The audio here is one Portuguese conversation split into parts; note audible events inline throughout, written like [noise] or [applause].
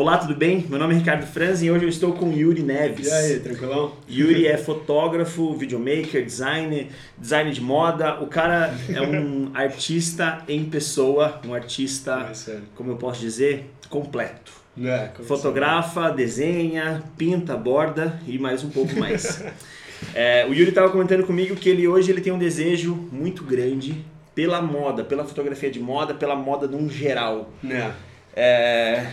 Olá, tudo bem? Meu nome é Ricardo Franz e hoje eu estou com Yuri Neves. E aí, tranquilão? Yuri é fotógrafo, videomaker, designer, designer de moda. O cara é um [laughs] artista em pessoa, um artista, É, como eu posso dizer, completo. É, Fotografa, desenha, pinta, borda e mais um pouco mais. [laughs] É, o Yuri estava comentando comigo que ele hoje ele tem um desejo muito grande pela moda, pela fotografia de moda, pela moda num geral. É.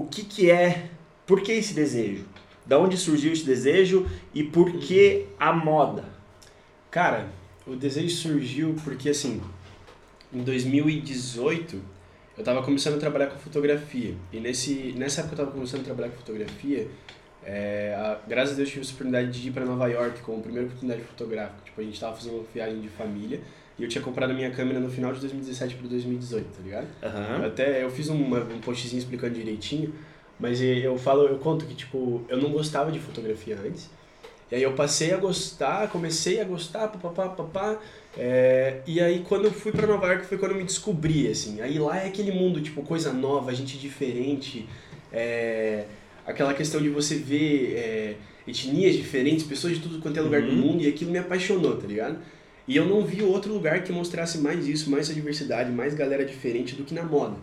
O que, que é, por que esse desejo? Da onde surgiu esse desejo e por que a moda? Cara, o desejo surgiu porque assim, em 2018 eu tava começando a trabalhar com fotografia. E nesse, nessa época eu tava começando a trabalhar com fotografia, é, a- graças a Deus eu tive a oportunidade de ir para Nova York como primeira oportunidade fotográfica. Tipo, a gente tava fazendo uma viagem de família e eu tinha comprado a minha câmera no final de 2017 para 2018, tá ligado? Eu Aham. Até eu fiz uma, um postzinho explicando direitinho, mas eu falo, eu conto que tipo, eu não gostava de fotografia antes. E aí eu passei a gostar, comecei a gostar, papapá, papá. É, e aí quando eu fui pra Nova York foi quando eu me descobri, assim. Aí lá é aquele mundo, tipo, coisa nova, gente diferente. É, aquela questão de você ver é, etnias diferentes, pessoas de tudo quanto é lugar do Uhum. mundo, e aquilo me apaixonou, tá ligado? E eu não vi outro lugar que mostrasse mais isso, mais essa diversidade, mais galera diferente do que na moda.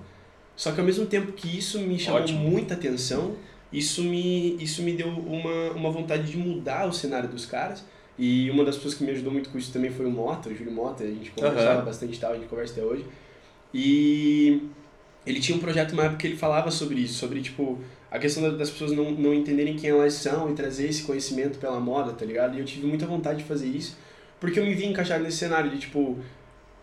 Só que ao mesmo tempo que isso me chamou Ótimo. muita atenção, isso me, isso me deu uma, uma vontade de mudar o cenário dos caras. E uma das pessoas que me ajudou muito com isso também foi o Mota, o Júlio Mota, a gente conversava Aham. bastante e tal, a gente conversa até hoje. E ele tinha um projeto uma época que ele falava sobre isso, sobre tipo a questão da- das pessoas não, não entenderem quem elas são e trazer esse conhecimento pela moda, tá ligado? E eu tive muita vontade de fazer isso, porque eu me vi encaixado nesse cenário de tipo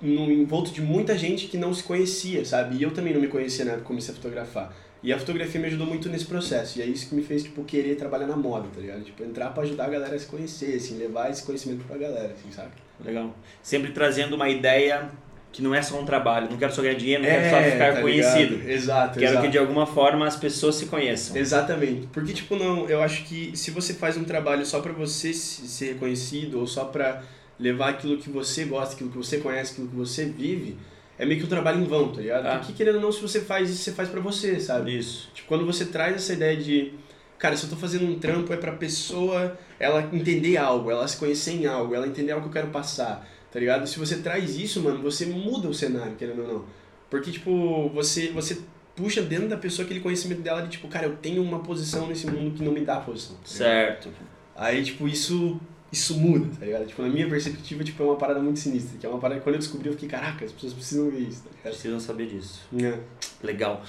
no envolto de muita gente que não se conhecia, sabe? E eu também não me conhecia na época que comecei a fotografar. E a fotografia me ajudou muito nesse processo. E é isso que me fez, tipo, querer trabalhar na moda, tá ligado? Tipo, entrar pra ajudar a galera a se conhecer, assim, levar esse conhecimento pra galera, assim, sabe? Legal. Sempre trazendo uma ideia que não é só um trabalho. Não quero só ganhar dinheiro, não quero só É, ficar tá conhecido. ligado? Exato, Quero exato. que de alguma forma as pessoas se conheçam. Exatamente. Porque, tipo, não, eu acho que se você faz um trabalho só pra você se- ser reconhecido ou só pra levar aquilo que você gosta, aquilo que você conhece, aquilo que você vive, é meio que um trabalho em vão, tá ligado? Ah. Porque, querendo ou não, se você faz isso, você faz pra você, sabe? Isso. Tipo, quando você traz essa ideia de, cara, se eu tô fazendo um trampo é pra pessoa ela entender algo, ela se conhecer em algo, ela entender algo que eu quero passar, tá ligado? Se você traz isso, mano, você muda o cenário, querendo ou não. Porque, tipo, você, você puxa dentro da pessoa aquele conhecimento dela de, tipo, cara, eu tenho uma posição nesse mundo que não me dá posição. tá? Certo. Aí, tipo, isso isso muda, tá ligado? Tipo, na minha perspectiva, tipo, é uma parada muito sinistra, que é uma parada que quando eu descobri eu fiquei, caraca, as pessoas precisam ver isso, tá ligado? Precisam saber disso. É. Legal.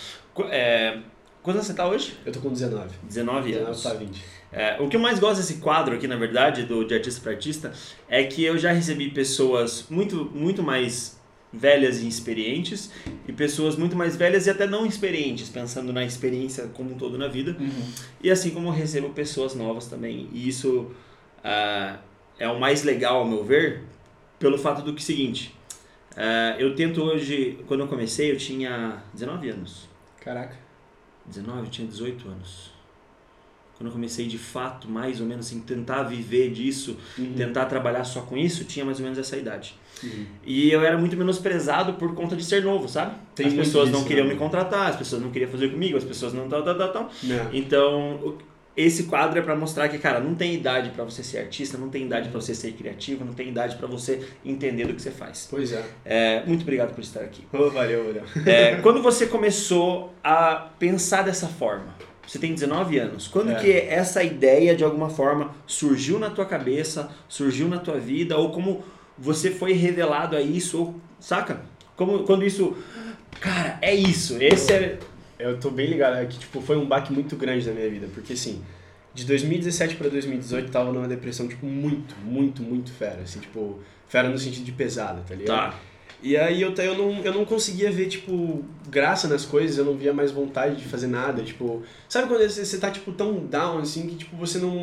É, quantos anos você tá hoje? Eu tô com 19. 19 19 anos. pra 20. É, o que eu mais gosto desse quadro aqui, na verdade, do de artista para artista, é que eu já recebi pessoas muito, muito mais velhas e experientes e pessoas muito mais velhas e até não experientes, pensando na experiência como um todo na vida. E assim como eu recebo pessoas novas também. E isso ah, é o mais legal, ao meu ver, pelo fato do que é seguinte. ah, eu tento hoje, quando eu comecei, eu tinha 19 anos. Caraca. 19, eu tinha 18 anos. Quando eu comecei de fato, mais ou menos assim, tentar viver disso, Uhum. tentar trabalhar só com isso, tinha mais ou menos essa idade. Uhum. E eu era muito menosprezado por conta de ser novo, sabe? Tem as pessoas não disso, queriam né? me contratar, as pessoas não queriam fazer comigo, as pessoas não tal, tal, tal, tal. Não. Então, o- esse quadro é pra mostrar que, cara, não tem idade pra você ser artista, não tem idade pra você ser criativo, não tem idade pra você entender do que você faz. Pois é. É, muito obrigado por estar aqui. Valeu, valeu. É, quando você começou a pensar dessa forma? Você tem 19 anos. Quando É. que essa ideia, de alguma forma, surgiu na tua cabeça, surgiu na tua vida, ou como você foi revelado a isso, ou, saca? Como, quando isso... Cara, é isso. Esse é... Eu tô bem ligado, é que tipo, foi um baque muito grande na minha vida, porque assim, de 2017 pra 2018 eu tava numa depressão, tipo, muito, muito, muito fera, assim, tipo, fera no sentido de pesada, tá ligado? Tá. E aí eu, eu, não, eu não conseguia ver, tipo, graça nas coisas, eu não via mais vontade de fazer nada, tipo... Sabe quando você, você tá, tipo, tão down, assim, que, tipo, você não...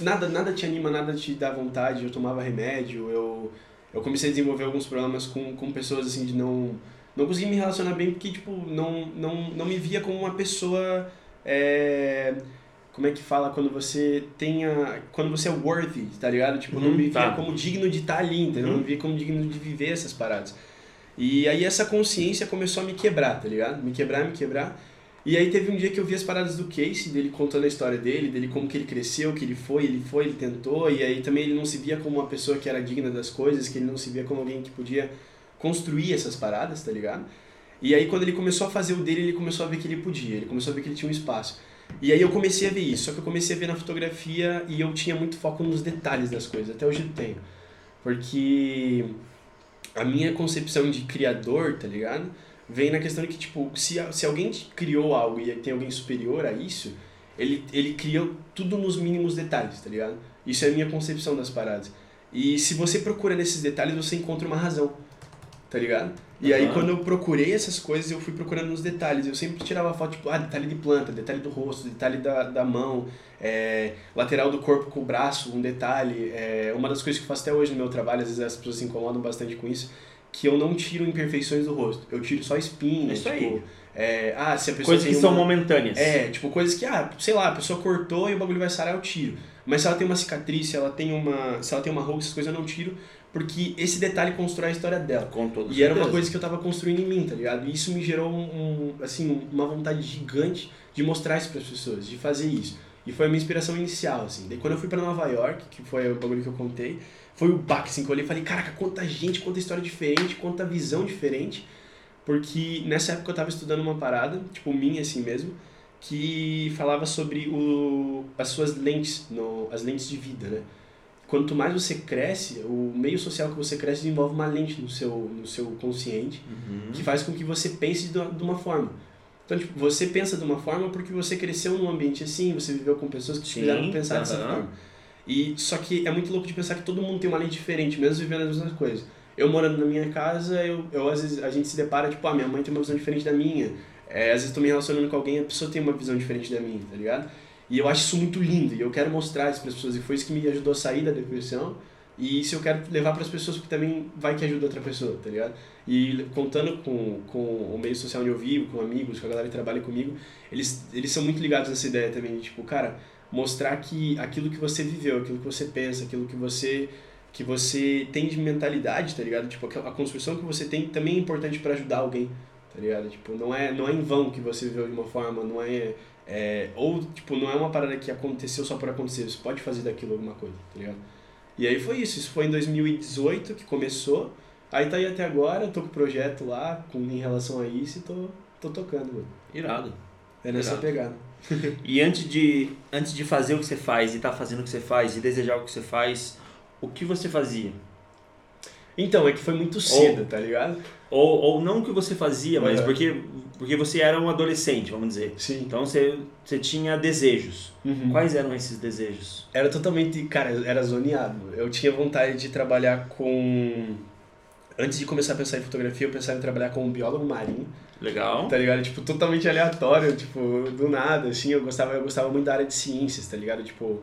Nada, nada te anima, nada te dá vontade, eu tomava remédio, eu, eu comecei a desenvolver alguns problemas com, com pessoas, assim, de não... Não conseguia me relacionar bem porque, tipo, não, não, não me via como uma pessoa... É, como é que fala quando você tenha. Quando você é worthy, tá ligado? Tipo, não Uhum, me via tá. como digno de estar ali, entendeu? Uhum. Não me via como digno de viver essas paradas. E aí essa consciência começou a me quebrar, tá ligado? Me quebrar, me quebrar. E aí teve um dia que eu vi as paradas do Casey, dele contando a história dele, dele como que ele cresceu, que ele foi, ele foi, ele tentou, e aí também ele não se via como uma pessoa que era digna das coisas, que ele não se via como alguém que podia construir essas paradas, tá ligado? E aí quando ele começou a fazer o dele, ele começou a ver que ele podia, ele começou a ver que ele tinha um espaço. E aí eu comecei a ver isso, só que eu comecei a ver na fotografia e eu tinha muito foco nos detalhes das coisas, até hoje eu tenho. Porque a minha concepção de criador, tá ligado? Vem na questão de que, tipo, se, se alguém criou algo e tem alguém superior a isso, ele, ele criou tudo nos mínimos detalhes, tá ligado? Isso é a minha concepção das paradas. E se você procura nesses detalhes, você encontra uma razão, tá ligado? E uhum. aí quando eu procurei essas coisas, eu fui procurando nos detalhes. Eu sempre tirava foto, tipo, ah, detalhe de planta, detalhe do rosto, detalhe da, da mão, é, lateral do corpo com o braço, um detalhe. É, uma das coisas que eu faço até hoje no meu trabalho, às vezes as pessoas se incomodam bastante com isso, que eu não tiro imperfeições do rosto. Eu tiro só espinhas, Isso tipo... Aí. É, ah, se a pessoa coisas que uma... são momentâneas. É, tipo, coisas que, ah, sei lá, a pessoa cortou e o bagulho vai sarar, eu tiro. Mas se ela tem uma cicatriz, se ela tem uma, se ela tem uma ruga, essas coisas eu não tiro, porque esse detalhe constrói a história dela. Com todo E era uma coisa que eu tava construindo em mim, tá ligado? E isso me gerou um, assim, uma vontade gigante de mostrar isso para as pessoas, de fazer isso. E foi a minha inspiração inicial, assim. Daí quando eu fui para Nova York, que foi o bagulho que eu contei, foi o baque, assim, que eu olhei e falei, caraca, quanta gente, quanta história diferente, quanta visão diferente. Porque nessa época eu tava estudando uma parada, tipo, minha assim mesmo, que falava sobre o, as suas lentes, no, as lentes de vida, né? Quanto mais você cresce, o meio social que você cresce desenvolve uma lente no seu, no seu consciente, uhum. que faz com que você pense de, uma forma. Então, tipo, você pensa de uma forma porque você cresceu num ambiente assim, você viveu com pessoas que te fizeram pensar dessa forma. E só que é muito louco de pensar que todo mundo tem uma lente diferente, mesmo vivendo as mesmas coisas. Eu morando na minha casa, eu, eu às vezes a gente se depara, tipo, ah, minha mãe tem uma visão diferente da minha. É, às vezes tô me relacionando com alguém, a pessoa tem uma visão diferente da minha, tá ligado? E eu acho isso muito lindo, e eu quero mostrar isso para as pessoas, e foi isso que me ajudou a sair da depressão. E isso eu quero levar para as pessoas, porque também vai que ajuda outra pessoa, tá ligado? E contando com, com o meio social onde eu vivo, com amigos, com a galera que trabalha comigo, eles, eles são muito ligados nessa ideia também, de, tipo, cara, mostrar que aquilo que você viveu, aquilo que você pensa, aquilo que você que você tem de mentalidade, tá ligado? Tipo, a construção que você tem também é importante para ajudar alguém, tá ligado? Tipo, não é, não é em vão que você viveu de uma forma, não é, é ou tipo, não é uma parada que aconteceu só por acontecer, você pode fazer daquilo alguma coisa, tá ligado? E aí foi isso, isso foi em 2018 que começou. Aí tá aí até agora, tô com o projeto lá com, em relação a isso e tô, tô tocando, mano. Irado. É nessa Irado. pegada. [laughs] e antes de, antes de fazer o que você faz e tá fazendo o que você faz e desejar o que você faz, o que você fazia? Então, é que foi muito cedo, ou, tá ligado? Ou, ou não o que você fazia, mas é. porque, porque você era um adolescente, vamos dizer. Sim. Então você, você tinha desejos. Uhum. Quais eram esses desejos? Era totalmente, cara, era zoneado. Eu tinha vontade de trabalhar com. Antes de começar a pensar em fotografia, eu pensava em trabalhar como biólogo marinho. Legal. Tá ligado? Tipo, totalmente aleatório, tipo, do nada, assim. Eu gostava, eu gostava muito da área de ciências, tá ligado? Tipo,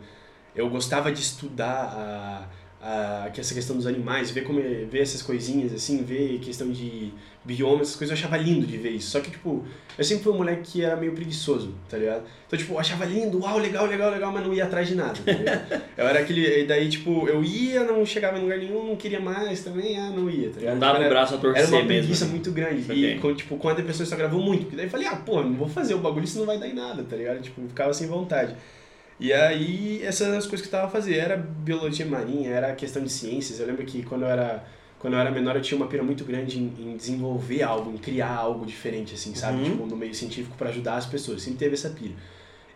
eu gostava de estudar a a, que essa questão dos animais, ver como é, ver essas coisinhas assim, ver questão de bioma, essas coisas eu achava lindo de ver isso. Só que tipo, eu sempre fui um moleque que era meio preguiçoso, tá ligado? Então tipo, eu achava lindo, uau, legal, legal, legal, mas não ia atrás de nada, tá ligado? [laughs] eu era aquele, e daí tipo, eu ia, não chegava em lugar nenhum, não queria mais também, ah, não ia, tá ligado? Não dava o braço a torcer mesmo. Era uma preguiça né? muito grande. Okay. E com, tipo, com a depressão isso agravou muito, porque daí eu falei, ah, pô, não vou fazer o bagulho, isso não vai dar em nada, tá ligado? Tipo, ficava sem vontade. E aí, essas as coisas que eu tava fazendo. Era biologia marinha, era questão de ciências. Eu lembro que quando eu era, quando eu era menor, eu tinha uma pira muito grande em, em desenvolver algo, em criar algo diferente, assim, sabe? Uhum. Tipo, no meio científico para ajudar as pessoas. Sempre teve essa pira.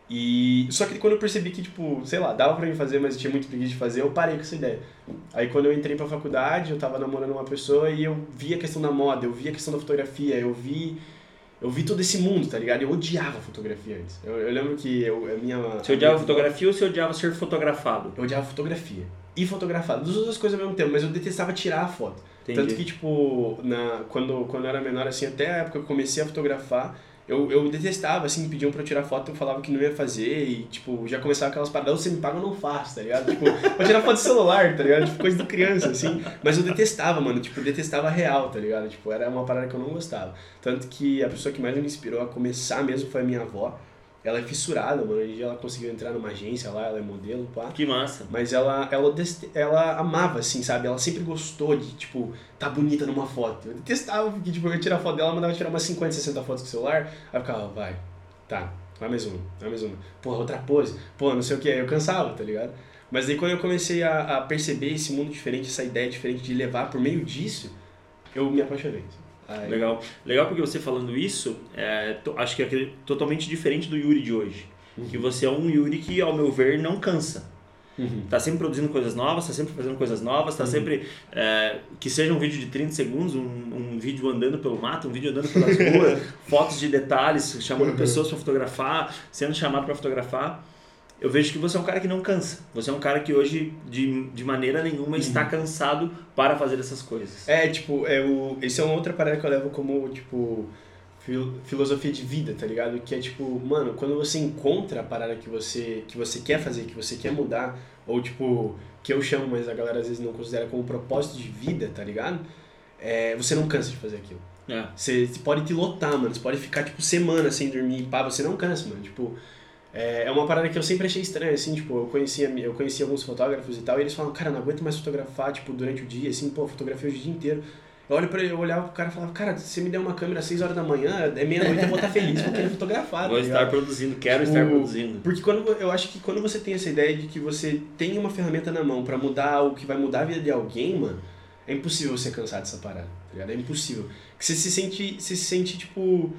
E só que quando eu percebi que, tipo, sei lá, dava pra mim fazer, mas eu tinha muito preguiça de fazer, eu parei com essa ideia. Aí quando eu entrei pra faculdade, eu tava namorando uma pessoa e eu vi a questão da moda, eu vi a questão da fotografia, eu vi eu vi todo esse mundo, tá ligado? Eu odiava fotografia antes. Eu, eu lembro que eu, a minha. Você odiava fotografia ou você odiava ser fotografado? Eu odiava fotografia. E fotografado. Duas outras coisas ao mesmo tempo, mas eu detestava tirar a foto. Entendi. Tanto que, tipo, na, quando, quando eu era menor, assim, até a época que eu comecei a fotografar, eu, eu detestava, assim, pediam pra eu tirar foto, eu falava que não ia fazer e, tipo, já começava aquelas paradas, você me paga, eu não faço, tá ligado? Tipo, [laughs] vou tirar foto de celular, tá ligado? Tipo, coisa de criança, assim. Mas eu detestava, mano, tipo, detestava real, tá ligado? Tipo, era uma parada que eu não gostava. Tanto que a pessoa que mais me inspirou a começar mesmo foi a minha avó. Ela é fissurada, mano. Hoje ela conseguiu entrar numa agência lá, ela é modelo, pá. Que massa. Mas ela, ela, ela amava, assim, sabe? Ela sempre gostou de, tipo, tá bonita numa foto. Eu detestava, porque, tipo, eu ia tirar foto dela, mandava tirar umas 50, 60 fotos com o celular. Aí eu ficava, vai, Tá, vai mais uma, vai mais uma. Porra, outra pose. Pô, não sei o que. Eu cansava, tá ligado? Mas daí quando eu comecei a, a perceber esse mundo diferente, essa ideia diferente de levar por meio disso, eu me apaixonei. Aí... Legal. Legal porque você falando isso, é, acho que é totalmente diferente do Yuri de hoje. Uhum. Que você é um Yuri que, ao meu ver, não cansa. Uhum. Tá sempre produzindo coisas novas, tá sempre fazendo coisas novas, tá uhum. sempre. É, que seja um vídeo de 30 segundos, um, um vídeo andando pelo mato, um vídeo andando pelas ruas, [laughs] fotos de detalhes, chamando uhum. pessoas para fotografar, sendo chamado para fotografar. Eu vejo que você é um cara que não cansa. Você é um cara que hoje, de, de maneira nenhuma, está uhum. cansado para fazer essas coisas. É, tipo, é o, esse é uma outra parada que eu levo como, tipo, fil, filosofia de vida, tá ligado? Que é tipo, mano, quando você encontra a parada que você, que você quer fazer, que você quer mudar, ou tipo, que eu chamo, mas a galera às vezes não considera como propósito de vida, tá ligado? É, você não cansa de fazer aquilo. É. Você, você pode te lotar, mano. Você pode ficar, tipo, semana sem dormir, pá, você não cansa, mano. Tipo, é, é uma parada que eu sempre achei estranha, assim, tipo, eu conhecia, eu conhecia alguns fotógrafos e tal, e eles falam, cara, não aguento mais fotografar, tipo, durante o dia, assim, pô, fotografia o dia inteiro. Eu olho pra ele, eu olhava pro cara e falava, cara, se você me der uma câmera às 6 horas da manhã, é meia-noite, eu vou estar feliz, vou querer fotografar. Vou tá estar produzindo, quero tipo, estar produzindo. Porque quando eu acho que quando você tem essa ideia de que você tem uma ferramenta na mão para mudar o que vai mudar a vida de alguém, mano, é impossível você cansar dessa parada, tá ligado? É impossível. Porque você se sente, você se sente, tipo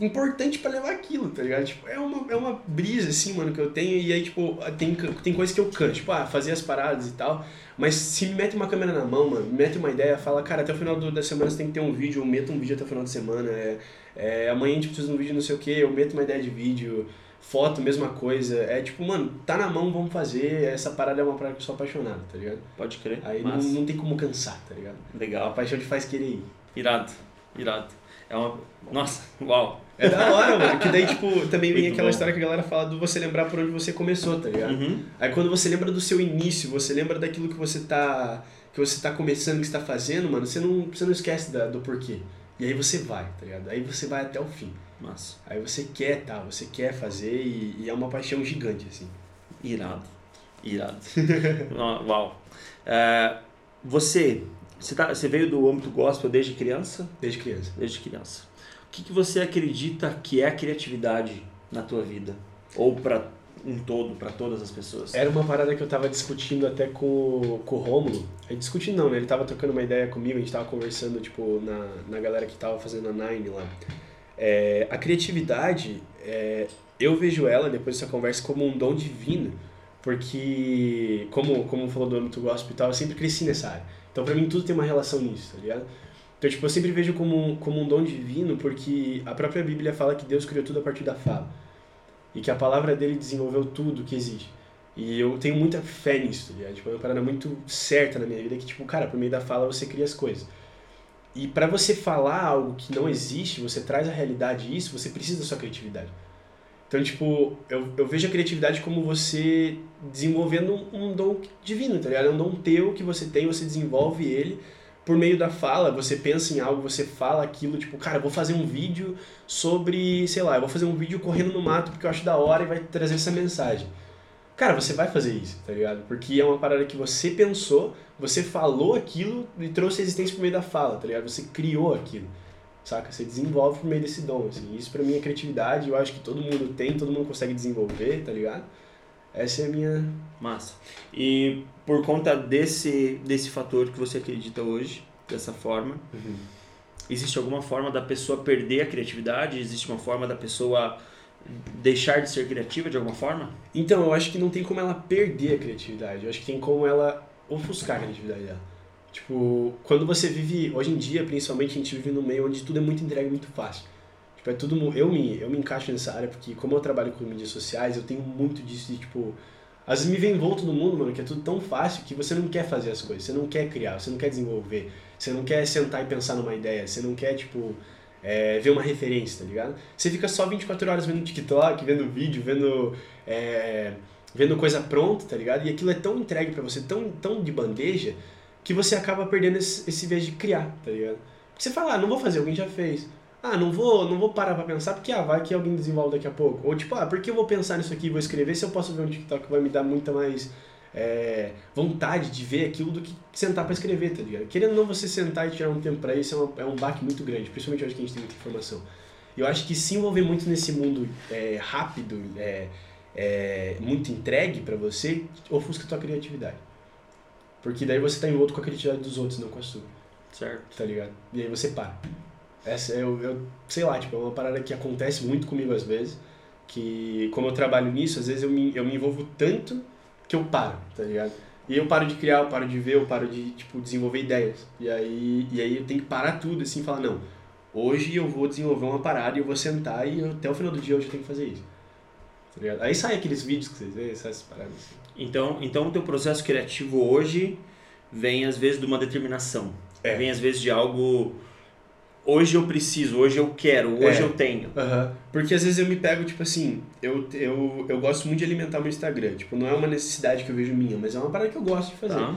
importante para levar aquilo, tá ligado? Tipo, é uma, é uma brisa, assim, mano, que eu tenho, e aí, tipo, tem, tem coisas que eu canto, tipo, ah, fazer as paradas e tal, mas se me mete uma câmera na mão, mano, me mete uma ideia, fala, cara, até o final do, da semana você tem que ter um vídeo, eu meto um vídeo até o final da semana, é, é, amanhã a gente precisa de um vídeo não sei o que, eu meto uma ideia de vídeo, foto, mesma coisa, é tipo, mano, tá na mão, vamos fazer, essa parada é uma parada que eu sou apaixonado, tá ligado? Pode crer. Aí não, não tem como cansar, tá ligado? Legal. A paixão te faz querer ir. Irado, irado. É uma... Nossa, uau. É da hora, mano. Que daí, tipo, também vem aquela bom. história que a galera fala do você lembrar por onde você começou, tá ligado? Uhum. Aí quando você lembra do seu início, você lembra daquilo que você tá. que você tá começando, que você tá fazendo, mano, você não, você não esquece da, do porquê. E aí você vai, tá ligado? Aí você vai até o fim. Massa. Aí você quer, tá? Você quer fazer e, e é uma paixão gigante, assim. Irado. Irado. [laughs] Uau. É, você, você, tá, você veio do âmbito gospel desde criança? Desde criança. Desde criança que, que você acredita que é a criatividade na tua vida? Ou para um todo, para todas as pessoas? Era uma parada que eu tava discutindo até com, com o Rômulo. A discutindo não, né? Ele tava trocando uma ideia comigo, a gente tava conversando, tipo, na, na galera que tava fazendo a Nine lá. É, a criatividade, é, eu vejo ela, depois dessa conversa, como um dom divino, porque, como, como falou do âmbito gospel e tal, eu sempre cresci nessa área. Então, pra mim, tudo tem uma relação nisso, tá ligado? Então, tipo, eu sempre vejo como como um dom divino, porque a própria Bíblia fala que Deus criou tudo a partir da fala. E que a palavra dele desenvolveu tudo que existe. E eu tenho muita fé nisso, tá Tipo, é uma parada muito certa na minha vida, que, tipo, cara, por meio da fala você cria as coisas. E para você falar algo que não existe, você traz a realidade isso, você precisa da sua criatividade. Então, tipo, eu, eu vejo a criatividade como você desenvolvendo um, um dom divino, tá ligado? É um dom teu que você tem, você desenvolve ele por meio da fala, você pensa em algo, você fala aquilo, tipo, cara, eu vou fazer um vídeo sobre, sei lá, eu vou fazer um vídeo correndo no mato porque eu acho da hora e vai trazer essa mensagem. Cara, você vai fazer isso, tá ligado? Porque é uma parada que você pensou, você falou aquilo e trouxe existência por meio da fala, tá ligado? Você criou aquilo, saca? Você desenvolve por meio desse dom, assim. Isso pra mim é criatividade, eu acho que todo mundo tem, todo mundo consegue desenvolver, tá ligado? Essa é a minha. Massa. E por conta desse, desse fator que você acredita hoje, dessa forma, uhum. existe alguma forma da pessoa perder a criatividade? Existe uma forma da pessoa deixar de ser criativa de alguma forma? Então, eu acho que não tem como ela perder a criatividade. Eu acho que tem como ela ofuscar a criatividade dela. Tipo, quando você vive, hoje em dia, principalmente, a gente vive num meio onde tudo é muito entregue muito fácil. Tipo, é tudo. Eu me, eu me encaixo nessa área porque, como eu trabalho com mídias sociais, eu tenho muito disso de, tipo. Às vezes me vem envolto no mundo, mano, que é tudo tão fácil que você não quer fazer as coisas, você não quer criar, você não quer desenvolver, você não quer sentar e pensar numa ideia, você não quer, tipo, é, ver uma referência, tá ligado? Você fica só 24 horas vendo TikTok, vendo vídeo, vendo. É, vendo coisa pronta, tá ligado? E aquilo é tão entregue para você, tão, tão de bandeja, que você acaba perdendo esse, esse vez de criar, tá ligado? Porque você fala, ah, não vou fazer, alguém já fez ah, não vou, não vou parar pra pensar porque, ah, vai que alguém desenvolve daqui a pouco. Ou tipo, ah, por que eu vou pensar nisso aqui e vou escrever se eu posso ver um TikTok que vai me dar muita mais é, vontade de ver aquilo do que sentar para escrever, tá ligado? Querendo ou não você sentar e tirar um tempo para isso é, uma, é um baque muito grande, principalmente hoje que a gente tem muita informação. Eu acho que se envolver muito nesse mundo é, rápido, é, é, muito entregue para você, ofusca a tua criatividade. Porque daí você tá envolto com a criatividade dos outros, não com a sua. Certo. Tá ligado? E aí você para. Essa, eu, eu sei lá, tipo, é uma parada que acontece muito comigo às vezes, que como eu trabalho nisso, às vezes eu me, eu me envolvo tanto que eu paro, tá ligado? E eu paro de criar, eu paro de ver, eu paro de, tipo, desenvolver ideias. E aí, e aí eu tenho que parar tudo, assim, e falar, não, hoje eu vou desenvolver uma parada e eu vou sentar e eu, até o final do dia hoje eu tenho que fazer isso. Tá ligado? Aí sai aqueles vídeos que vocês veem, essas paradas assim. Então, então o teu processo criativo hoje vem às vezes de uma determinação. É. Vem às vezes de algo hoje eu preciso, hoje eu quero, hoje É. eu tenho. Aham. Porque às vezes eu me pego, tipo assim, eu, eu, eu gosto muito de alimentar meu Instagram. Tipo, não é uma necessidade que eu vejo minha, mas é uma parada que eu gosto de fazer. Tá?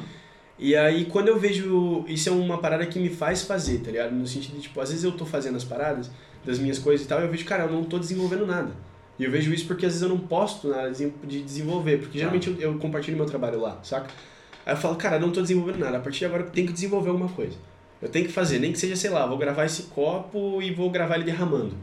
E aí, quando eu vejo. Isso é uma parada que me faz fazer, tá ligado? No sentido de, tipo, às vezes eu tô fazendo as paradas das minhas coisas e tal, e eu vejo, cara, eu não tô desenvolvendo nada. E eu vejo isso porque às vezes eu não posto nada de de desenvolver, porque geralmente eu, eu compartilho meu trabalho lá, saca? Aí eu falo, cara, eu não tô desenvolvendo nada, a partir de agora eu tenho que desenvolver alguma coisa. Eu tenho que fazer, nem que seja, sei lá, vou gravar esse copo e vou gravar ele derramando.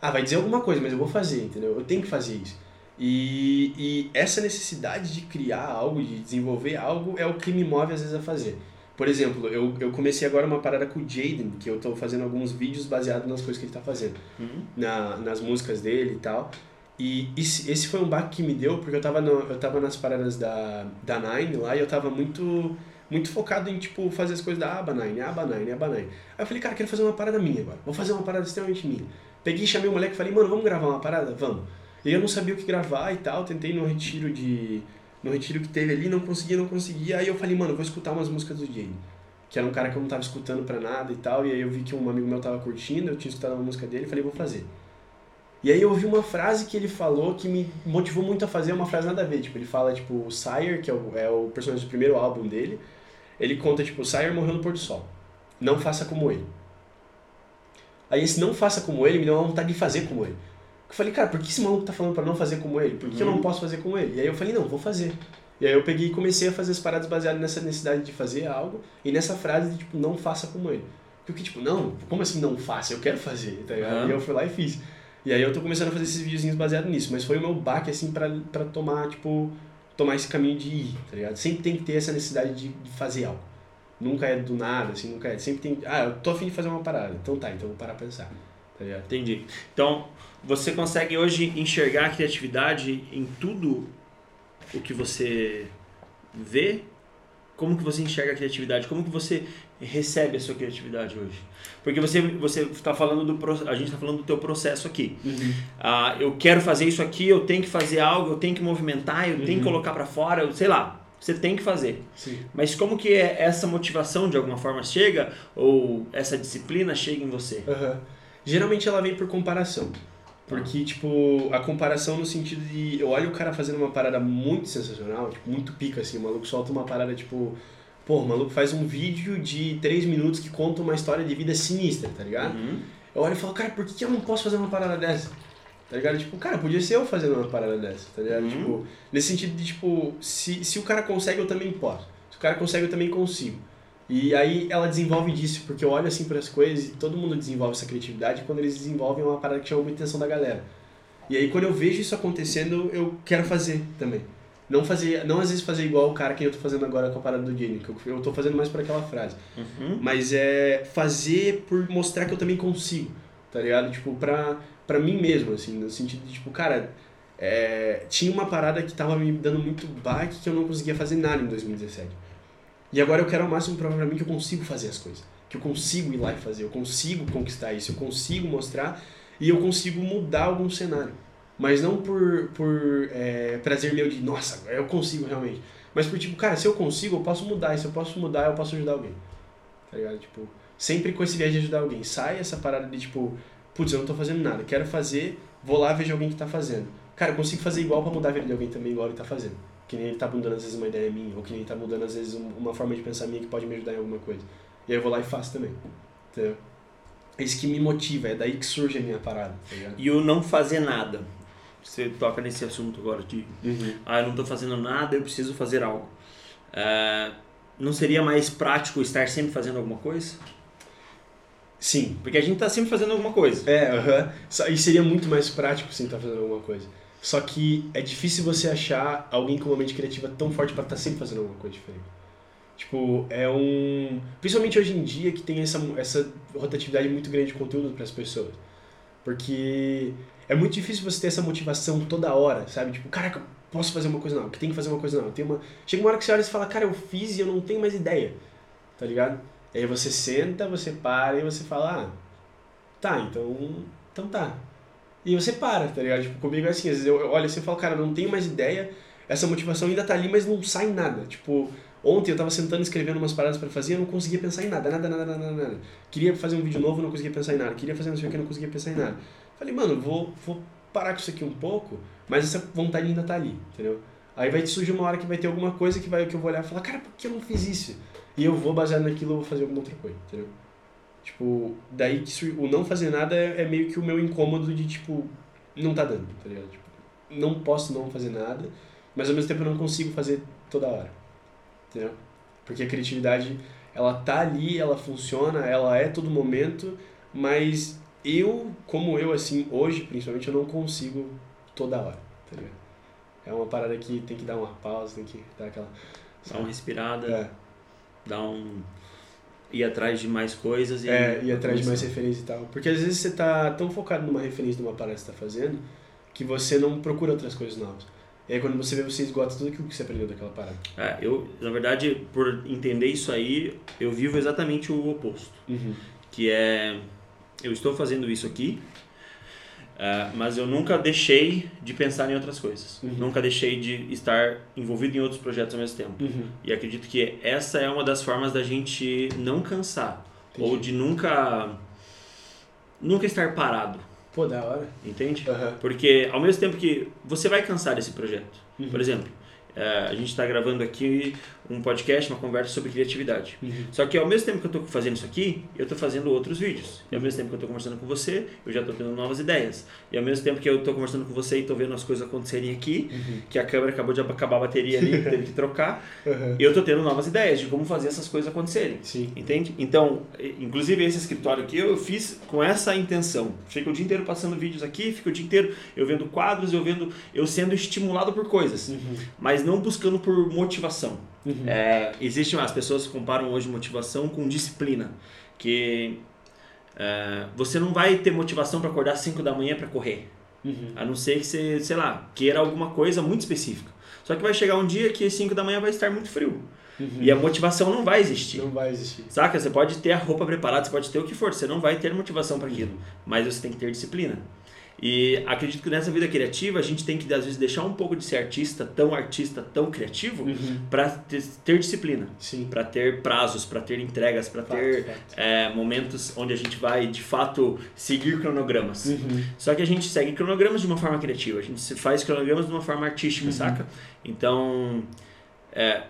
Ah, vai dizer alguma coisa, mas eu vou fazer, entendeu? Eu tenho que fazer isso. E, e essa necessidade de criar algo, de desenvolver algo, é o que me move às vezes a fazer. Por exemplo, eu, eu comecei agora uma parada com o Jaden, que eu tô fazendo alguns vídeos baseados nas coisas que ele tá fazendo, Uhum. na, nas músicas dele e tal. E esse, esse foi um baque que me deu, porque eu tava, no, eu tava nas paradas da, da Nine lá e eu tava muito muito focado em, tipo, fazer as coisas da aba Nine, aba Nine, aba Nine. Aí eu falei, cara, quero fazer uma parada minha agora. Vou fazer uma parada extremamente minha. Peguei, chamei o moleque e falei, mano, vamos gravar uma parada? Vamos. E eu não sabia o que gravar e tal, tentei no retiro de... No retiro que teve ali, não conseguia, não conseguia. Aí eu falei, mano, vou escutar umas músicas do Jane. Que era um cara que eu não tava escutando pra nada e tal. E aí eu vi que um amigo meu tava curtindo, eu tinha escutado uma música dele, falei, vou fazer. E aí eu ouvi uma frase que ele falou que me motivou muito a fazer, uma frase nada a ver. Tipo, ele fala, tipo, o Sire, que é o, é o personagem do primeiro álbum dele, ele conta, tipo, o Sire morreu no pôr do sol. Não faça como ele. Aí esse não faça como ele me deu uma vontade de fazer como ele. Eu falei, cara, por que esse maluco tá falando pra não fazer como ele? Por que eu não Uhum. posso fazer como ele? E aí eu falei, não, vou fazer. E aí eu peguei e comecei a fazer as paradas baseadas nessa necessidade de fazer algo e nessa frase de, tipo, não faça como ele. Porque, tipo, não, como assim não faça? Eu quero fazer, tá ligado? Aham. E eu fui lá e fiz. E aí eu tô começando a fazer esses videozinhos baseados nisso, mas foi o meu baque, assim, pra, pra tomar, tipo, tomar esse caminho de ir, tá ligado? Sempre tem que ter essa necessidade de, de fazer algo. Nunca é do nada, assim, nunca é. Sempre tem. Ah, eu tô afim de fazer uma parada. Então tá, então eu vou parar pra pensar. Tá? Entendi. Então, você consegue hoje enxergar a criatividade em tudo o que você vê? Como que você enxerga a criatividade? Como que você recebe a sua criatividade hoje? Porque você você está falando do a gente está falando do teu processo aqui. Ah, eu quero fazer isso aqui, eu tenho que fazer algo, eu tenho que movimentar, eu tenho que Uhum. colocar para fora, eu, sei lá. Você tem que fazer. Sim. Mas como que é- essa motivação de alguma forma chega ou essa disciplina chega em você? Aham. Geralmente ela vem por comparação. Porque, tipo, a comparação no sentido de. Eu olho o cara fazendo uma parada muito sensacional, tipo, muito pica, assim. O maluco solta uma parada, tipo. Pô, o maluco faz um vídeo de 3 minutos que conta uma história de vida sinistra, tá ligado? Uhum. Eu olho e falo, cara, por que que eu não posso fazer uma parada dessa? Tá ligado? Tipo, cara, podia ser eu fazendo uma parada dessa, tá ligado? Uhum. Tipo, nesse sentido de, tipo, se, se o cara consegue, eu também posso. Se o cara consegue, eu também consigo. E aí ela desenvolve disso, porque eu olho assim para as coisas e todo mundo desenvolve essa criatividade quando eles desenvolvem uma parada que chama muita atenção da galera. E aí quando eu vejo isso acontecendo, eu quero fazer também. Não fazer, não às vezes fazer igual o cara que eu tô fazendo agora com a parada do Jenny, que eu, eu tô fazendo mais por aquela frase. Uhum. Mas é fazer por mostrar que eu também consigo, tá ligado? Tipo, pra, pra mim mesmo, assim, no sentido de, tipo, cara, é, tinha uma parada que tava me dando muito baque que eu não conseguia fazer nada em 2017. E agora eu quero ao máximo provar pra mim que eu consigo fazer as coisas. Que eu consigo ir lá e fazer, eu consigo conquistar isso, eu consigo mostrar e eu consigo mudar algum cenário. Mas não por, por é, prazer meu de, nossa, eu consigo realmente. Mas por tipo, cara, se eu consigo, eu posso mudar. E se eu posso mudar, eu posso ajudar alguém. Tá ligado? Tipo, sempre com esse viés de ajudar alguém. Sai essa parada de tipo, putz, eu não tô fazendo nada, quero fazer, vou lá vejo alguém que tá fazendo. Cara, eu consigo fazer igual pra mudar a vida de alguém também, igual ele tá fazendo. Que nem ele tá mudando às vezes uma ideia minha, ou que nem ele tá mudando às vezes um- uma forma de pensar minha que pode me ajudar em alguma coisa. E aí eu vou lá e faço também. Entendeu? É isso que me motiva, é daí que surge a minha parada, tá? E o não fazer nada. Você toca nesse assunto agora de ah, eu não estou fazendo nada, eu preciso fazer algo. É, não seria mais prático estar sempre fazendo alguma coisa? Sim. Porque a gente tá sempre fazendo alguma coisa. É, aham. Só- E seria muito mais prático sem estar fazendo alguma coisa. Só que é difícil você achar alguém com uma mente criativa tão forte pra estar sempre fazendo alguma coisa diferente. Tipo, é um. Principalmente hoje em dia que tem essa, essa rotatividade muito grande de conteúdo para as pessoas. Porque é muito difícil você ter essa motivação toda hora, sabe? Tipo, caraca, posso fazer uma coisa não, que tem que fazer uma coisa não. Tem uma... Chega uma hora que você olha e fala, cara, eu fiz e eu não tenho mais ideia. Tá ligado? E aí você senta, você para e você fala, ah, tá, então. Então tá. E você para, tá ligado? Tipo, comigo é assim, às vezes eu eu olho assim e falo, cara, eu não tenho mais ideia, essa motivação ainda tá ali, mas não sai nada. Tipo, ontem eu tava sentando escrevendo umas paradas pra fazer eu não conseguia pensar em nada, nada, nada, nada, nada. Queria fazer um vídeo novo, não conseguia pensar em nada. Queria fazer não sei o que, não conseguia pensar em nada. Falei, mano, vou, vou parar com isso aqui um pouco, mas essa vontade ainda tá ali, entendeu? Aí vai surgir uma hora que vai ter alguma coisa que, vai, que eu vou olhar e falar, cara, por que eu não fiz isso? E eu vou, baseado naquilo, eu vou fazer alguma outra coisa, entendeu? Tipo, daí que o não fazer nada é, é meio que o meu incômodo de, tipo, não tá dando, tá ligado? Tipo, não posso não fazer nada, mas ao mesmo tempo eu não consigo fazer toda hora, entendeu? Porque a criatividade, ela tá ali, ela funciona, ela é todo momento, mas eu, como eu, assim, hoje, principalmente, eu não consigo toda hora, tá ligado? É uma parada que tem que dar uma pausa, tem que dar aquela... Dá uma respirada, É, dá um. Ir atrás de mais coisas e. é, ir atrás de mais referência e tal. Porque às vezes você tá tão focado numa referência de uma parada que você tá fazendo, que você não procura outras coisas novas. E aí quando você vê, você esgota tudo aquilo que você aprendeu daquela parada. É, eu, na verdade, por entender isso aí, eu vivo exatamente o oposto. Uhum. Que é. Eu estou fazendo isso aqui, é, mas eu nunca deixei de pensar em outras coisas. Uhum. Nunca deixei de estar envolvido em outros projetos ao mesmo tempo. Uhum. E acredito que essa é uma das formas da gente não cansar. Entendi. Ou de nunca. Nunca estar parado. Pô, da hora. Entende? Aham. Porque ao mesmo tempo que você vai cansar desse projeto. Uhum. Por exemplo, a gente está gravando aqui um podcast, uma conversa sobre criatividade. Uhum. Só que ao mesmo tempo que eu estou fazendo isso aqui, eu estou fazendo outros vídeos. E ao mesmo tempo que eu estou conversando com você, eu já estou tendo novas ideias. E ao mesmo tempo que eu estou conversando com você e estou vendo as coisas acontecerem aqui, Uhum. que a câmera acabou de acabar a bateria ali, teve que trocar, Aham. eu estou tendo novas ideias de como fazer essas coisas acontecerem. Sim. Entende? Então, inclusive esse escritório aqui eu fiz com essa intenção. Fico o dia inteiro passando vídeos aqui, fico o dia inteiro eu vendo quadros, eu vendo eu sendo estimulado por coisas, Uhum. mas não buscando por motivação. Uhum. É, existe as pessoas comparam hoje motivação com disciplina, que é, você não vai ter motivação para acordar às 5 da manhã para correr, Uhum. a não ser que você, sei lá, queira alguma coisa muito específica. Só que vai chegar um dia que às 5 da manhã vai estar muito frio. Uhum. E a motivação não vai existir. Não vai existir. Saca? Você pode ter a roupa preparada, você pode ter o que for, você não vai ter motivação para aquilo, mas você tem que ter disciplina. E acredito que nessa vida criativa a gente tem que às vezes deixar um pouco de ser artista, tão artista, tão criativo, Uhum. para ter, ter disciplina, para ter prazos, para ter entregas, para ter é, momentos onde a gente vai de fato seguir cronogramas. Uhum. Só que a gente segue cronogramas de uma forma criativa, a gente se faz cronogramas de uma forma artística, Uhum. saca? Então, é,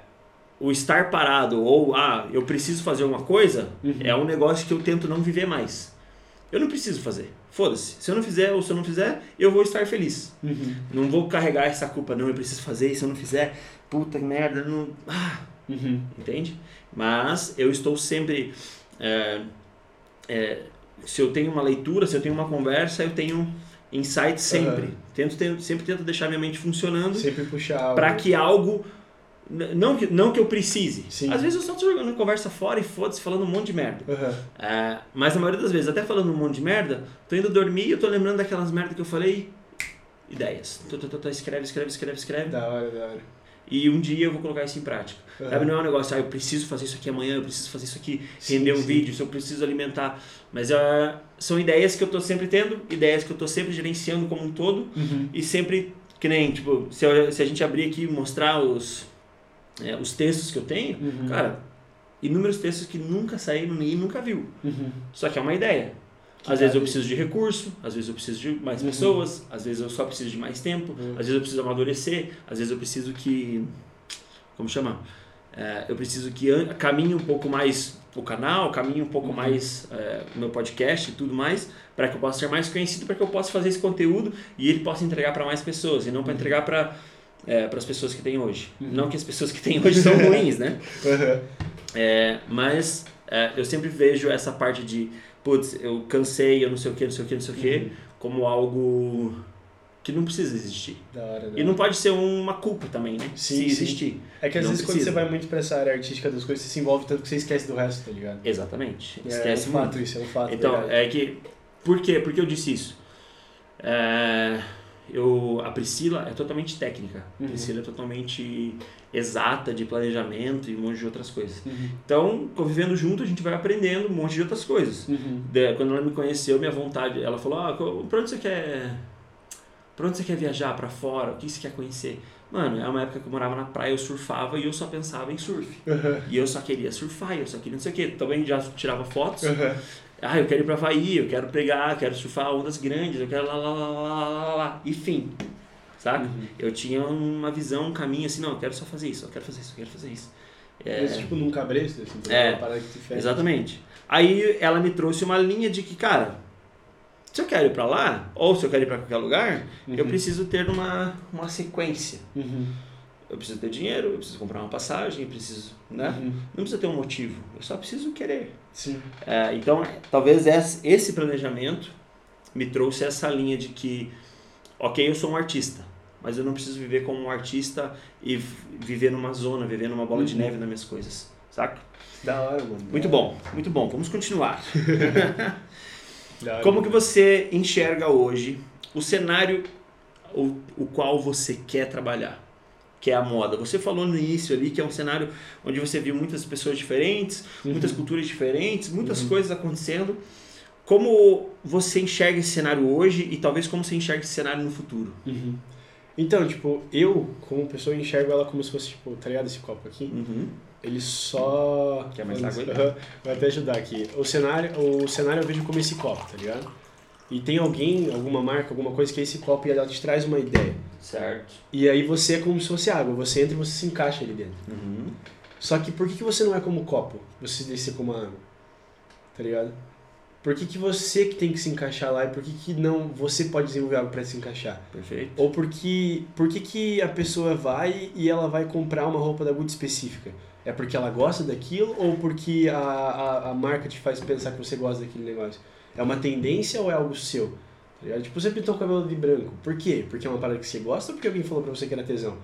o estar parado ou, ah, eu preciso fazer alguma coisa, Uhum. é um negócio que eu tento não viver mais. Eu não preciso fazer. Foda-se. Se eu não fizer ou se eu não fizer, eu vou estar feliz. Uhum. Não vou carregar essa culpa, não, eu preciso fazer, e se eu não fizer, puta merda, não. Ah, Uhum. entende? Mas eu estou sempre. é, é, se eu tenho uma leitura, se eu tenho uma conversa, eu tenho insights sempre. Aham. Tento, tento- sempre tento deixar minha mente funcionando Sempre puxar para que algo. Não que, não que eu precise. Sim. Às vezes eu só tô jogando conversa fora e foda-se, falando um monte de merda. Aham. É, mas na maioria das vezes, até falando um monte de merda, tô indo dormir e eu tô lembrando daquelas merdas que eu falei. Ideias. Tô, tô, tô, tô, escreve, escreve, escreve, escreve. Da hora, da hora. E um dia eu vou colocar isso em prática. Aham. Sabe, não é um negócio, ah, eu preciso fazer isso aqui amanhã, eu preciso fazer isso aqui, Sim, render um sim. vídeo, se eu preciso alimentar. Mas ah, são ideias que eu tô sempre tendo, ideias que eu tô sempre gerenciando como um todo Uhum. e sempre, que nem, tipo, se, eu- se a gente abrir aqui e mostrar os, é, os textos que eu tenho, Uhum. cara, inúmeros textos que nunca saíram, ninguém nunca viu. Uhum. Só que é uma ideia. Que Às vezes eu preciso de recurso, às vezes eu preciso de mais Uhum. pessoas, às vezes eu só preciso de mais tempo, Uhum. às vezes eu preciso amadurecer, às vezes eu preciso que. Como chama? É, eu preciso que caminhe um pouco mais o canal, caminhe um pouco Uhum. mais é, o meu podcast e tudo mais, para que eu possa ser mais conhecido, para que eu possa fazer esse conteúdo e ele possa entregar para mais pessoas e não para entregar para para as pessoas que tem hoje. Uhum. Não que as pessoas que tem hoje são [laughs] ruins, né? Aham. É, mas é, eu sempre vejo essa parte de putz, eu cansei, eu não sei o que, não sei o que, não sei o que, Uhum. como algo que não precisa existir. Da hora, da E não pode ser uma culpa também, né? Sim, Se sim. existir. É que às Não vezes quando precisa. você vai muito pra essa área artística das coisas, você se envolve tanto que você esquece do resto, tá ligado? Exatamente. É Esquece um muito. fato isso, é um fato. Então, verdade. é que. Por quê? Por que eu disse isso? É, eu, a Priscila é totalmente técnica. A Uhum. Priscila é totalmente exata de planejamento e um monte de outras coisas. Uhum. Então, convivendo junto, a gente vai aprendendo um monte de outras coisas. Uhum. De- Quando ela me conheceu, minha vontade, ela falou: ah, pra onde você quer. Pra onde você quer viajar? Pra fora? O que você quer conhecer? Mano, é uma época que eu morava na praia, eu surfava e eu só pensava em surf. Uhum. E eu só queria surfar, eu só queria não sei o quê. Também já tirava fotos. Uhum. Ah, eu quero ir pra Havaí, eu quero pegar, quero surfar ondas grandes, eu quero lá, lá, lá, lá, lá, lá. Enfim, sabe? Uhum. Eu tinha uma visão, um caminho assim, não, eu quero só fazer isso, eu quero fazer isso, eu quero fazer isso. É, Mas, tipo, num cabresto, assim, É. uma parada que tu fecha. exatamente. Aí ela me trouxe uma linha de que, cara, se eu quero ir pra lá, ou se eu quero ir pra qualquer lugar, eu Uhum. preciso ter uma, uma sequência. Uhum. Eu preciso ter dinheiro, eu preciso comprar uma passagem, eu preciso, né? Uhum. Não precisa ter um motivo, eu só preciso querer. Sim. É, então, talvez esse planejamento me trouxe essa linha de que, ok, eu sou um artista, mas eu não preciso viver como um artista e viver numa zona, viver numa bola de Uhum. neve nas minhas coisas, saca? Da hora, mano. Muito bom, muito bom. Vamos continuar. [laughs] [laughs] hora. Como que você enxerga hoje o cenário o, o qual você quer trabalhar? Que é a moda. Você falou no início ali que é um cenário onde você viu muitas pessoas diferentes, Uhum. muitas culturas diferentes, muitas Uhum. coisas acontecendo. Como você enxerga esse cenário hoje e talvez como você enxerga esse cenário no futuro? Uhum. Então, tipo, eu, como pessoa, enxergo ela como se fosse, tipo, tá ligado esse copo aqui? Uhum. Ele só. Quer mais água. [laughs] Vou até ajudar aqui. O cenário, o cenário eu vejo como esse copo, tá ligado? E tem alguém, alguma marca, alguma coisa que é esse copo e ela te traz uma ideia. Certo. E aí você é como se fosse água, você entra e você se encaixa ali dentro. Uhum. Só que por que, que você não é como copo? Você deve ser como água. Tá ligado? Por que, que você que tem que se encaixar lá e por que, que não você pode desenvolver algo para se encaixar? Perfeito. Ou porque, por que, que a pessoa vai e ela vai comprar uma roupa da Gucci específica? É porque ela gosta daquilo ou porque a, a, a marca te faz pensar que você gosta daquele negócio? É uma tendência ou é algo seu? Tá? Tipo, você pintou o cabelo de branco. Por quê? Porque é uma parada que você gosta ou porque alguém falou pra você que era tesão?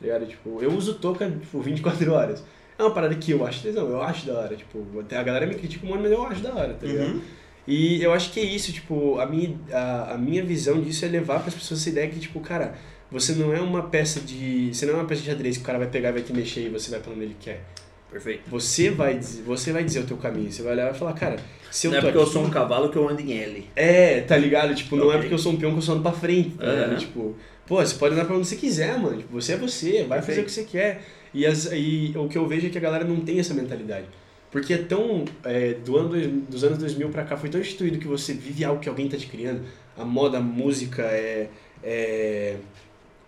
Tá? Tipo, eu uso touca, tipo, 24 horas. É uma parada que eu acho tesão, eu acho da hora. Tipo, até a galera me critica um monte, mas eu acho da hora, tá ligado? Uhum. E eu acho que é isso, tipo, a minha, a, a minha visão disso é levar para as pessoas essa ideia que, tipo, cara, você não é uma peça de. Você não é uma peça de xadrez que o cara vai pegar e vai te mexer e você vai pra onde ele quer. Perfeito. Você vai dizer, você vai dizer o teu caminho, você vai olhar e vai falar, cara, se eu não é porque eu aqui- sou um cavalo que eu ando em L. É, tá ligado? Tipo, não é porque eu sou um peão que eu só ando pra frente, tá? Aham. Tipo, pô, você pode andar pra onde você quiser, mano. Tipo, você é você, vai fazer Perfeito. o que você quer. E, as, e o que eu vejo é que a galera não tem essa mentalidade. Porque é tão. É, do ano dos anos 2000 pra cá foi tão instituído que você vive algo que alguém tá te criando. A moda, a música, é, é,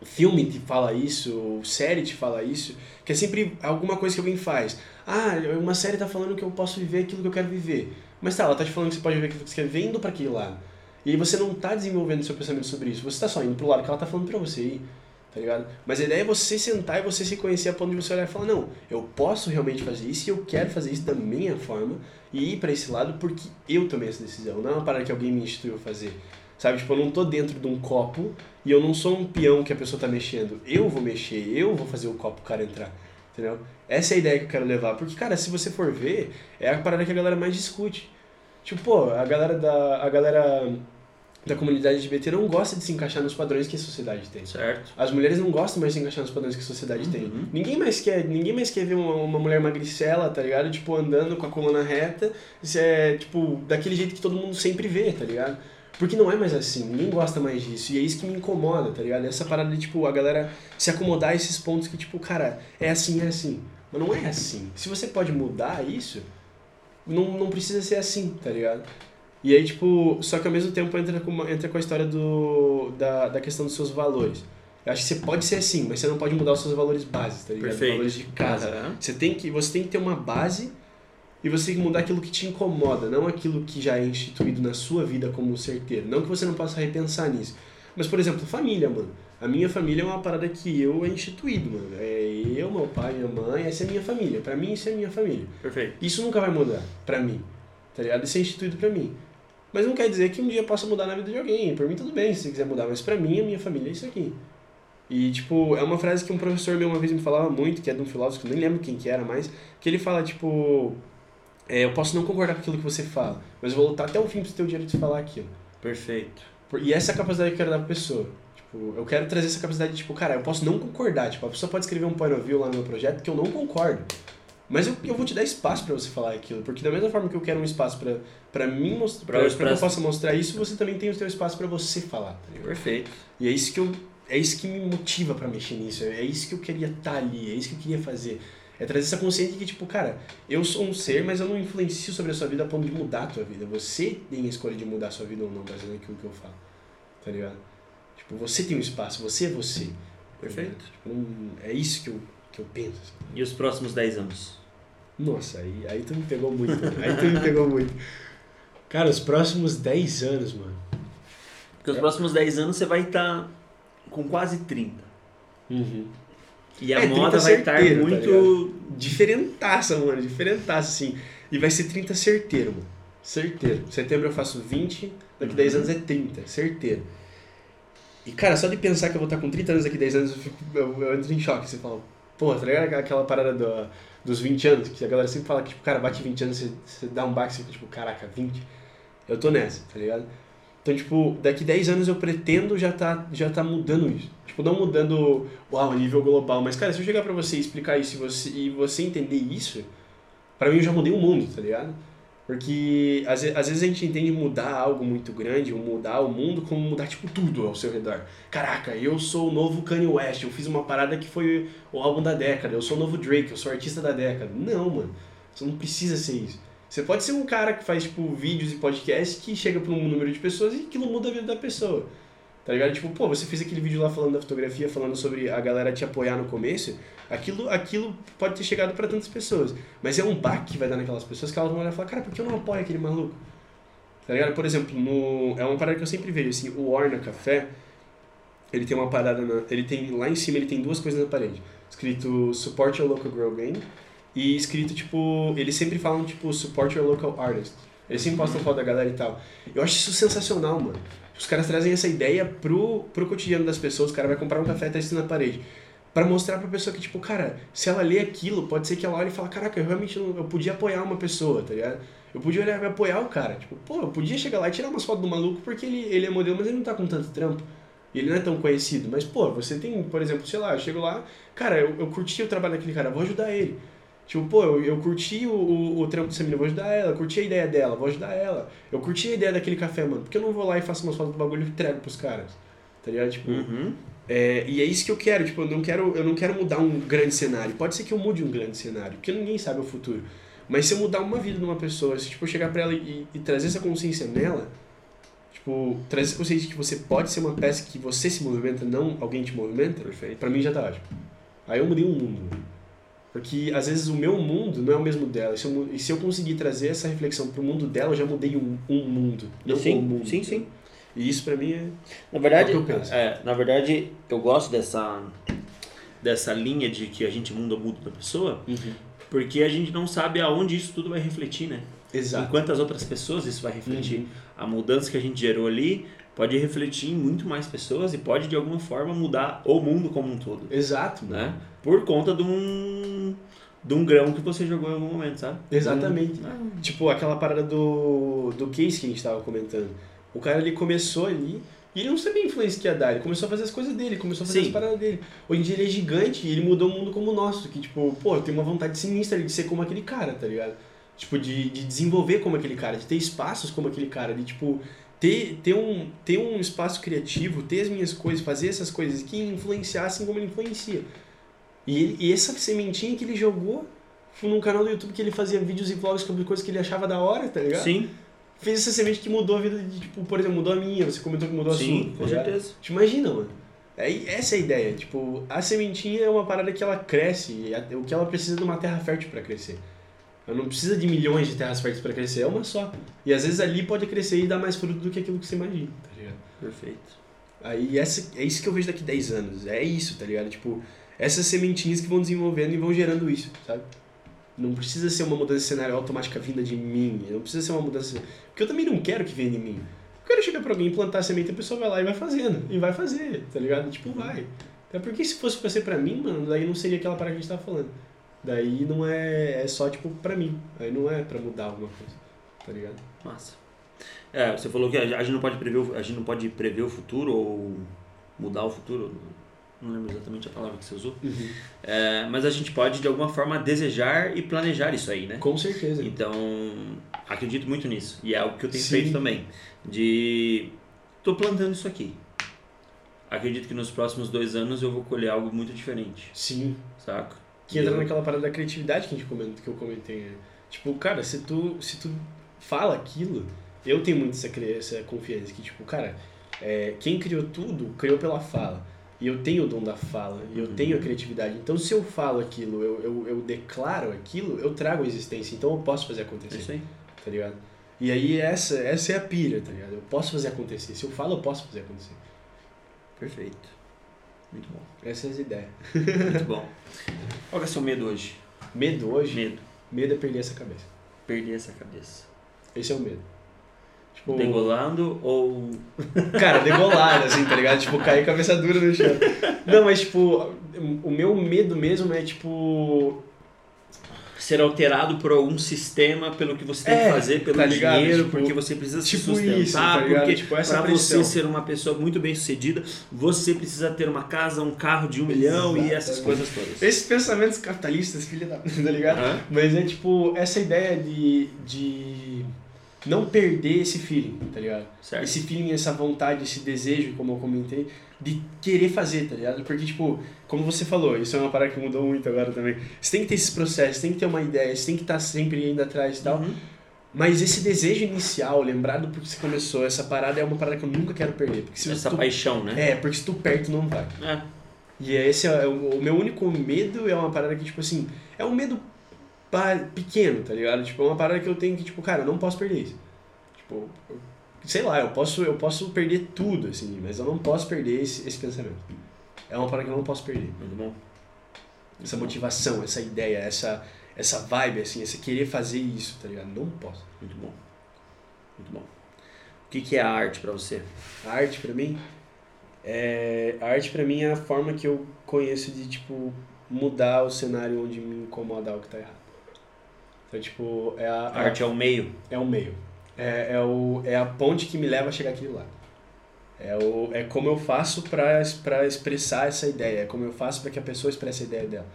filme te fala isso, série te fala isso, que é sempre alguma coisa que alguém faz. Ah, uma série tá falando que eu posso viver aquilo que eu quero viver. Mas tá, ela tá te falando que você pode viver aquilo que você quer ver indo pra aquele lado. E aí você não tá desenvolvendo seu pensamento sobre isso, você tá só indo pro lado que ela tá falando pra você ir, tá ligado? Mas a ideia é você sentar e você se conhecer a ponto de você olhar e falar, não, eu posso realmente fazer isso e eu quero fazer isso da minha forma e ir pra esse lado porque eu tomei essa decisão, não é uma parada que alguém me instituiu a fazer. Sabe, tipo, eu não tô dentro de um copo e eu não sou um peão que a pessoa tá mexendo. Eu vou mexer, eu vou fazer o copo o cara entrar. Entendeu? Essa é a ideia que eu quero levar. Porque, cara, se você for ver, é a parada que a galera mais discute. Tipo, pô, a galera da, a galera da comunidade LGBT não gosta de se encaixar nos padrões que a sociedade tem. Certo. As mulheres não gostam mais de se encaixar nos padrões que a sociedade tem. Uhum. Ninguém mais quer, ninguém mais quer ver uma, uma mulher magricela, tá ligado? Tipo, andando com a coluna reta, isso é, tipo, daquele jeito que todo mundo sempre vê, tá ligado? Porque não é mais assim, ninguém gosta mais disso. E é isso que me incomoda, tá ligado? Essa parada de, tipo, a galera se acomodar a esses pontos que, tipo, cara, é assim, é assim. Mas não é assim. Se você pode mudar isso, não, não precisa ser assim, tá ligado? E aí, tipo, só que ao mesmo tempo entra com, uma- entra com a história do, da, da questão dos seus valores. Eu acho que você pode ser assim, mas você não pode mudar os seus valores básicos, tá ligado? Perfeito. Valores de casa. Aham. Você tem, que, você tem que ter uma base e você tem que mudar aquilo que te incomoda, não aquilo que já é instituído na sua vida como certeiro. Não que você não possa repensar nisso. Mas, por exemplo, família, mano. A minha família é uma parada que eu é instituído, mano. É eu, meu pai, minha mãe, essa é minha família. Pra mim, isso é minha família. Perfeito. Isso nunca vai mudar, pra mim. tá ligado? Isso é instituído pra mim. Mas não quer dizer que um dia possa mudar na vida de alguém. Por mim, tudo bem, se você quiser mudar. Mas pra mim, a minha família é isso aqui. E, tipo, é uma frase que um professor meu uma vez me falava muito, que é de um filósofo, nem lembro quem que era mais, que ele fala, tipo, é, eu posso não concordar com aquilo que você fala, mas eu vou lutar até o fim você ter o direito de falar aquilo. Perfeito. E essa é a capacidade que eu quero dar pra pessoa. Tipo, eu quero trazer essa capacidade de, tipo, cara, eu posso não concordar. Tipo, a pessoa pode escrever um point of view lá no meu projeto que eu não concordo. Mas eu, eu vou te dar espaço para você falar aquilo. Porque da mesma forma que eu quero um espaço para para mim mostrar, pra, pra, que eu possa mostrar isso, você também tem o seu espaço para você falar. Tá Perfeito. E é isso que eu é isso que me motiva para mexer nisso. É isso que eu queria estar tá ali, é isso que eu queria fazer. É trazer essa consciência de que, tipo, cara, eu sou um ser, mas eu não influencio sobre a sua vida a ponto de mudar a tua vida. Você tem a escolha de mudar a sua vida ou não, baseado naquilo que eu falo. Tá ligado? Tipo, você tem um espaço, você é você. Perfeito. Tipo, é isso que eu, que eu penso. Assim. E os próximos 10 anos? Nossa, aí, aí tu me pegou muito. aí tu me pegou muito. Cara, os próximos 10 anos, mano. Porque os é. próximos 10 anos você vai estar tá com quase 30. Uhum. E a é, moda vai estar tá muito. Tá diferentaça, mano. Diferentaça, assim. E vai ser 30 certeiro, mano. Certeiro. Setembro eu faço 20, daqui uhum. 10 anos é 30. Certeiro. E, cara, só de pensar que eu vou estar com 30 anos daqui 10 anos, eu, fico, eu, eu entro em choque. Você fala, pô, tá ligado aquela parada do, dos 20 anos? Que a galera sempre fala que, tipo, cara, bate 20 anos, você, você dá um baque, você fica, tipo, caraca, 20. Eu tô nessa, tá ligado? Então, tipo, daqui 10 anos eu pretendo já tá, já tá mudando isso. Tipo, não mudando uau, nível global, mas, cara, se eu chegar pra você e explicar isso e você, e você entender isso, para mim eu já mudei o mundo, tá ligado? Porque às, às vezes a gente entende mudar algo muito grande, ou mudar o mundo, como mudar, tipo, tudo ao seu redor. Caraca, eu sou o novo Kanye West, eu fiz uma parada que foi o álbum da década, eu sou o novo Drake, eu sou artista da década. Não, mano, você não precisa ser isso. Você pode ser um cara que faz, tipo, vídeos e podcasts que chega para um número de pessoas e aquilo muda a vida da pessoa. Tá ligado? Tipo, pô, você fez aquele vídeo lá falando da fotografia, falando sobre a galera te apoiar no começo. Aquilo, aquilo pode ter chegado para tantas pessoas. Mas é um baque que vai dar naquelas pessoas que elas vão olhar e falar, cara, por que eu não apoio aquele maluco? Tá ligado? Por exemplo, no, é uma parada que eu sempre vejo, assim, o Orna Café, ele tem uma parada, na, ele tem, lá em cima ele tem duas coisas na parede. Escrito Support Your Local Girl Game e escrito, tipo, eles sempre falam, tipo, support your local artist. Eles sempre postam foto da galera e tal. Eu acho isso sensacional, mano. Os caras trazem essa ideia pro, pro cotidiano das pessoas. O cara vai comprar um café e tá isso na parede. para mostrar pra pessoa que, tipo, cara, se ela lê aquilo, pode ser que ela olhe e fale, caraca, eu realmente não, eu podia apoiar uma pessoa, tá ligado? Eu podia olhar e apoiar o cara. Tipo, pô, eu podia chegar lá e tirar umas fotos do maluco porque ele, ele é modelo, mas ele não tá com tanto trampo. Ele não é tão conhecido. Mas, pô, você tem, por exemplo, sei lá, eu chego lá, cara, eu, eu curti o trabalho daquele cara, vou ajudar ele. Tipo, pô, eu, eu curti o, o, o trampo dessa menina, vou ajudar ela. Curti a ideia dela, vou ajudar ela. Eu curti a ideia daquele café, mano. Por que eu não vou lá e faço umas fotos do bagulho e entrego pros caras? Tá ligado? Tipo, uhum. é, e é isso que eu quero. Tipo, eu não quero, eu não quero mudar um grande cenário. Pode ser que eu mude um grande cenário, porque ninguém sabe o futuro. Mas se eu mudar uma vida de uma pessoa, se tipo, eu chegar pra ela e, e trazer essa consciência nela, tipo, trazer essa consciência de que você pode ser uma peça que você se movimenta, não alguém te movimenta, Perfeito. pra mim já tá ótimo. Aí eu mudei um mundo. Porque às vezes o meu mundo não é o mesmo dela. E se eu, se eu conseguir trazer essa reflexão para o mundo dela, eu já mudei um, um mundo. Não sim, um mundo. Sim, sim. E isso para mim é. Na verdade, é o que eu penso. É, na verdade, eu gosto dessa, dessa linha de que a gente muda o mundo da pessoa, uhum. porque a gente não sabe aonde isso tudo vai refletir, né? Exato. Em quantas outras pessoas isso vai refletir. Uhum. A mudança que a gente gerou ali pode refletir em muito mais pessoas e pode de alguma forma mudar o mundo como um todo. Exato. Né? Por conta de um de um grão que você jogou em algum momento, sabe? Exatamente. Um... Tipo aquela parada do, do case que a gente tava comentando. O cara ele começou ali e ele não sabia a influência que ia dar. Ele começou a fazer as coisas dele, começou a fazer Sim. as paradas dele. Hoje em dia ele é gigante e ele mudou o mundo como o nosso. Que tipo, pô, tem uma vontade sinistra de ser como aquele cara, tá ligado? Tipo, de, de desenvolver como aquele cara, de ter espaços como aquele cara, de tipo, ter, ter, um, ter um espaço criativo, ter as minhas coisas, fazer essas coisas que influenciassem como ele influencia. E, ele, e essa sementinha que ele jogou foi num canal do YouTube que ele fazia vídeos e vlogs sobre coisas que ele achava da hora, tá ligado? Sim. Fez essa semente que mudou a vida de, tipo, por exemplo, mudou a minha, você comentou que mudou a Sim, sua. Sim, com certeza. Te imagina, mano. É, essa é a ideia. Tipo, a sementinha é uma parada que ela cresce, o que ela precisa de uma terra fértil para crescer. Ela não precisa de milhões de terras férteis para crescer, é uma só. E às vezes ali pode crescer e dar mais fruto do que aquilo que você imagina, tá ligado? Perfeito. Aí essa, é isso que eu vejo daqui 10 anos. É isso, tá ligado? Tipo, essas sementinhas que vão desenvolvendo e vão gerando isso, sabe? Não precisa ser uma mudança de cenário automática vinda de mim. Não precisa ser uma mudança. Porque eu também não quero que venha de mim. Eu quero chegar pra alguém, plantar a semente, a pessoa vai lá e vai fazendo. E vai fazer, tá ligado? Tipo, vai. Até porque se fosse pra ser pra mim, mano, daí não seria aquela parada que a gente tava falando. Daí não é. É só, tipo, pra mim. Aí não é pra mudar alguma coisa. Tá ligado? Massa. É, você falou que a gente não pode prever, o- a gente não pode prever o futuro ou mudar o futuro. Não lembro exatamente a palavra que você usou. É, mas a gente pode, de alguma forma, desejar e planejar isso aí, né? Com certeza. Então, acredito muito nisso. E é algo que eu tenho Sim. feito também. De. tô plantando isso aqui. Acredito que nos próximos dois anos eu vou colher algo muito diferente, Sim. saca? Que entra naquela parada da criatividade que a gente comenta, que eu comentei. né? Tipo, cara, se tu, se tu fala aquilo, eu tenho muito essa, essa confiança que, tipo, cara, é, quem criou tudo, criou pela fala. E eu tenho o dom da fala, e eu Uhum. tenho a criatividade. Então, se eu falo aquilo, eu, eu, eu declaro aquilo, eu trago a existência. Então, eu posso fazer É acontecer, isso aí. tá ligado? E aí, essa, essa é a pira, tá ligado? Eu posso fazer acontecer. Se eu falo, eu posso fazer acontecer. Perfeito. Muito bom. Essas ideias. Muito bom. [laughs] Qual que é o seu medo hoje? Medo hoje, Medo. medo é perder essa cabeça. Perder essa cabeça. Esse é o medo. Tipo, Degolando ou. [laughs] Cara, degolado, assim, tá ligado? Tipo, cair cabeça dura no chão. [laughs] Não, mas, tipo, o meu medo mesmo é, tipo. Ser alterado por algum sistema, pelo que você tem É, que fazer, pelo tá ligado? dinheiro, Tipo, porque você precisa se tipo sustentar, isso, tá porque Tipo, para você ser uma pessoa muito bem sucedida, você precisa ter uma casa, um carro de um milhão e essas coisas todas. Esses pensamentos capitalistas, filha da. tá ligado? Mas é, tipo, essa ideia de. de não perder esse feeling, tá ligado? Certo. Esse feeling, essa vontade, esse desejo, como eu comentei, de querer fazer, tá ligado? Porque, tipo, como você falou, isso é uma parada que mudou muito agora também. Você tem que ter esses processos, tem que ter uma ideia, você tem que estar sempre indo atrás e tal. Uhum. Mas esse desejo inicial, lembrado porque você começou, essa parada é uma parada que eu nunca quero perder. Porque se Essa tu, paixão, né? É, porque se tu perde, tu não vai. É. E é esse é o, o meu único medo é uma parada que, tipo assim, é um medo pequeno, tá ligado? Tipo, é uma parada que eu tenho que, tipo, cara, eu não posso perder isso. Tipo, sei lá, eu posso, eu posso perder tudo, assim, mas eu não posso perder esse, esse pensamento. É uma parada que eu não posso perder. Muito bom. Essa motivação, essa ideia, essa, essa vibe, assim, esse querer fazer isso, tá ligado? Não posso. Muito bom. Muito bom. O que, que é a arte pra você? A arte pra mim é a arte para mim é a forma que eu conheço de tipo mudar o cenário onde me incomoda algo que tá errado. Então tipo é a, A arte é o meio. é o meio. É, é, o, é a ponte que me leva a chegar àquele lado. É, o, é como eu faço para expressar essa ideia. É como eu faço para que a pessoa expresse a ideia dela.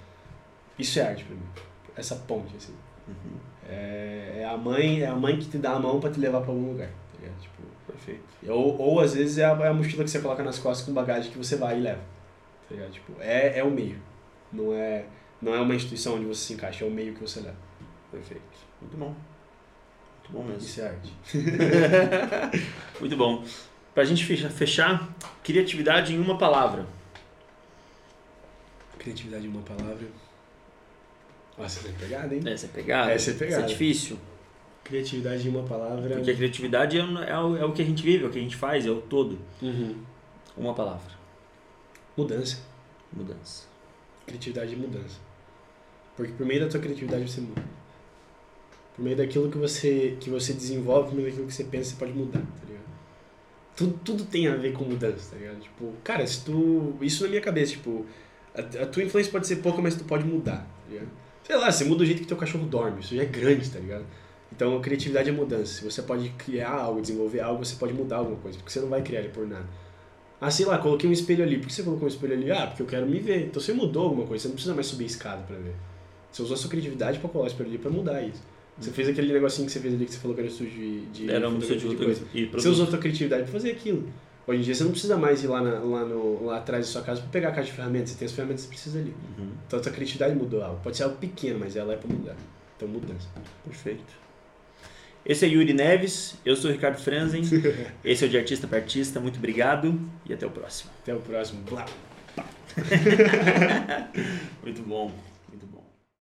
Isso é arte pra mim. Essa ponte, assim. Uhum. É, é a mãe é a mãe que te dá a mão para te levar para algum lugar. Tá? Tipo, Perfeito. ou, ou às vezes é a, é a mochila que você coloca nas costas com bagagem que você vai e leva. Tá? Tipo, é, é o meio. Não é, não é uma instituição onde você se encaixa, é o meio que você leva. Perfeito. Muito bom. Muito bom mesmo. Isso é arte. [laughs] Muito bom. Pra gente fecha- fechar, criatividade em uma palavra. Criatividade em uma palavra. Nossa, essa é pegada, hein? Essa é pegada. Essa é pegada. Essa é difícil. Criatividade em uma palavra. Porque a criatividade é, o- é o, é o que a gente vive, é o que a gente faz, é o todo. Uhum. Uma palavra. Mudança. Mudança. Criatividade e mudança. Porque por meio da tua criatividade você muda. Por meio daquilo que você, que você desenvolve, por meio daquilo que você pensa, você pode mudar, tá ligado? Tudo, tudo tem a ver com mudança, tá ligado? Tipo, cara, se tu. Isso na minha cabeça, tipo, a, a tua influência pode ser pouca, mas tu pode mudar, tá ligado? Sei lá, você muda o jeito que teu cachorro dorme, isso já é grande, tá ligado? Então criatividade é mudança. Se você pode criar algo, desenvolver algo, você pode mudar alguma coisa, porque você não vai criar ele por nada. Ah, sei lá, coloquei um espelho ali. Por que você colocou um espelho ali? Ah, porque eu quero me ver. Então você mudou alguma coisa, você não precisa mais subir a escada pra ver. Você usou a sua criatividade pra colocar o espelho ali pra mudar isso. Você fez aquele negocinho que você fez ali que você falou que era estúdio de, de Era um estúdio de coisa. e Você usou a tua criatividade pra fazer aquilo. Hoje em dia você não precisa mais ir lá, na- lá, no, lá atrás da sua casa pra pegar a caixa de ferramentas. Você tem as ferramentas que você precisa ali. Uhum. Então a tua criatividade mudou algo. Pode ser algo pequeno, mas ela é pra mudar. Então mudança. Perfeito. Esse é Yuri Neves, eu sou o Ricardo Franzen, [laughs] esse é o de Artista para Artista, muito obrigado e até o próximo. Até o próximo. Blá. [laughs] Muito bom.